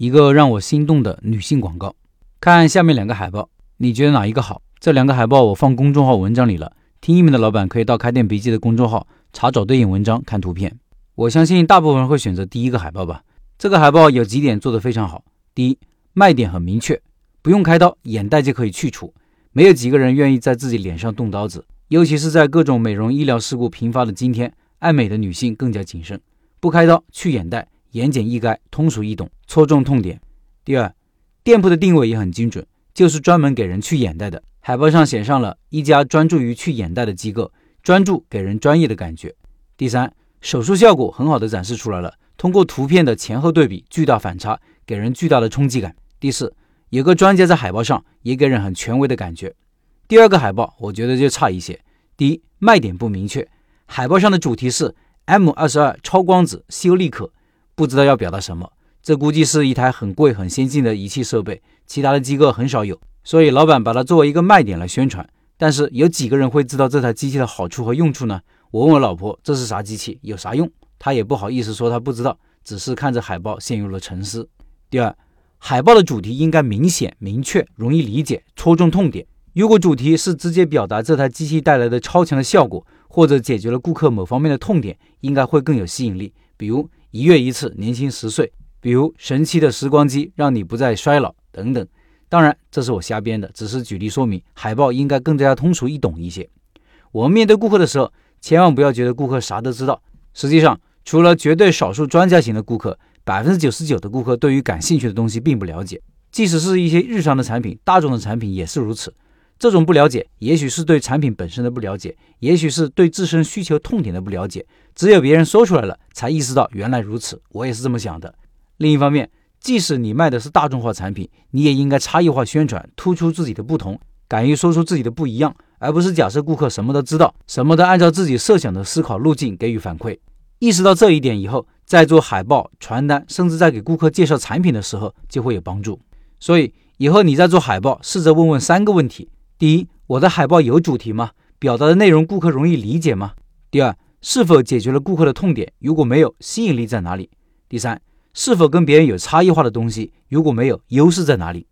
一个让我心动的女性广告。看下面两个海报，你觉得哪一个好？这两个海报我放公众号文章里了，听音频的老板可以到开店笔记的公众号查找对应文章看图片。我相信大部分人会选择第一个海报吧。这个海报有几点做得非常好。第一，卖点很明确，不用开刀，眼袋就可以去除。没有几个人愿意在自己脸上动刀子，尤其是在各种美容医疗事故频发的今天，爱美的女性更加谨慎。不开刀去眼袋，言简意赅，通俗易懂，戳中痛点。第二，店铺的定位也很精准，就是专门给人去眼袋的。海报上写上了一家专注于去眼袋的机构，专注给人专业的感觉。第三，手术效果很好的展示出来了，通过图片的前后对比，巨大反差，给人巨大的冲击感。第四，有个专家在海报上，也给人很权威的感觉。第二个海报我觉得就差一些。第一，卖点不明确，海报上的主题是。M 二十二超光子修丽可，不知道要表达什么。这估计是一台很贵、很先进的仪器设备，其他的机构很少有，所以老板把它作为一个卖点来宣传。但是有几个人会知道这台机器的好处和用处呢？我问我老婆这是啥机器，有啥用？她也不好意思说她不知道，只是看着海报陷入了沉思。第二，海报的主题应该明显、明确、容易理解，戳中痛点。如果主题是直接表达这台机器带来的超强的效果，或者解决了顾客某方面的痛点，应该会更有吸引力。比如一月一次年轻十岁，比如神奇的时光机让你不再衰老等等。当然，这是我瞎编的，只是举例说明。海报应该更加通俗易懂一些。我们面对顾客的时候，千万不要觉得顾客啥都知道。实际上，除了绝对少数专家型的顾客，百分之九十九的顾客对于感兴趣的东西并不了解。即使是一些日常的产品，大众的产品也是如此。这种不了解，也许是对产品本身的不了解，也许是对自身需求痛点的不了解。只有别人说出来了，才意识到原来如此。我也是这么想的。另一方面，即使你卖的是大众化产品，你也应该差异化宣传，突出自己的不同，敢于说出自己的不一样，而不是假设顾客什么都知道，什么都按照自己设想的思考路径给予反馈。意识到这一点以后，在做海报、传单，甚至在给顾客介绍产品的时候，就会有帮助。所以以后你在做海报，试着问问三个问题。第一，我的海报有主题吗？表达的内容顾客容易理解吗？第二，是否解决了顾客的痛点？如果没有，吸引力在哪里？第三，是否跟别人有差异化的东西？如果没有，优势在哪里？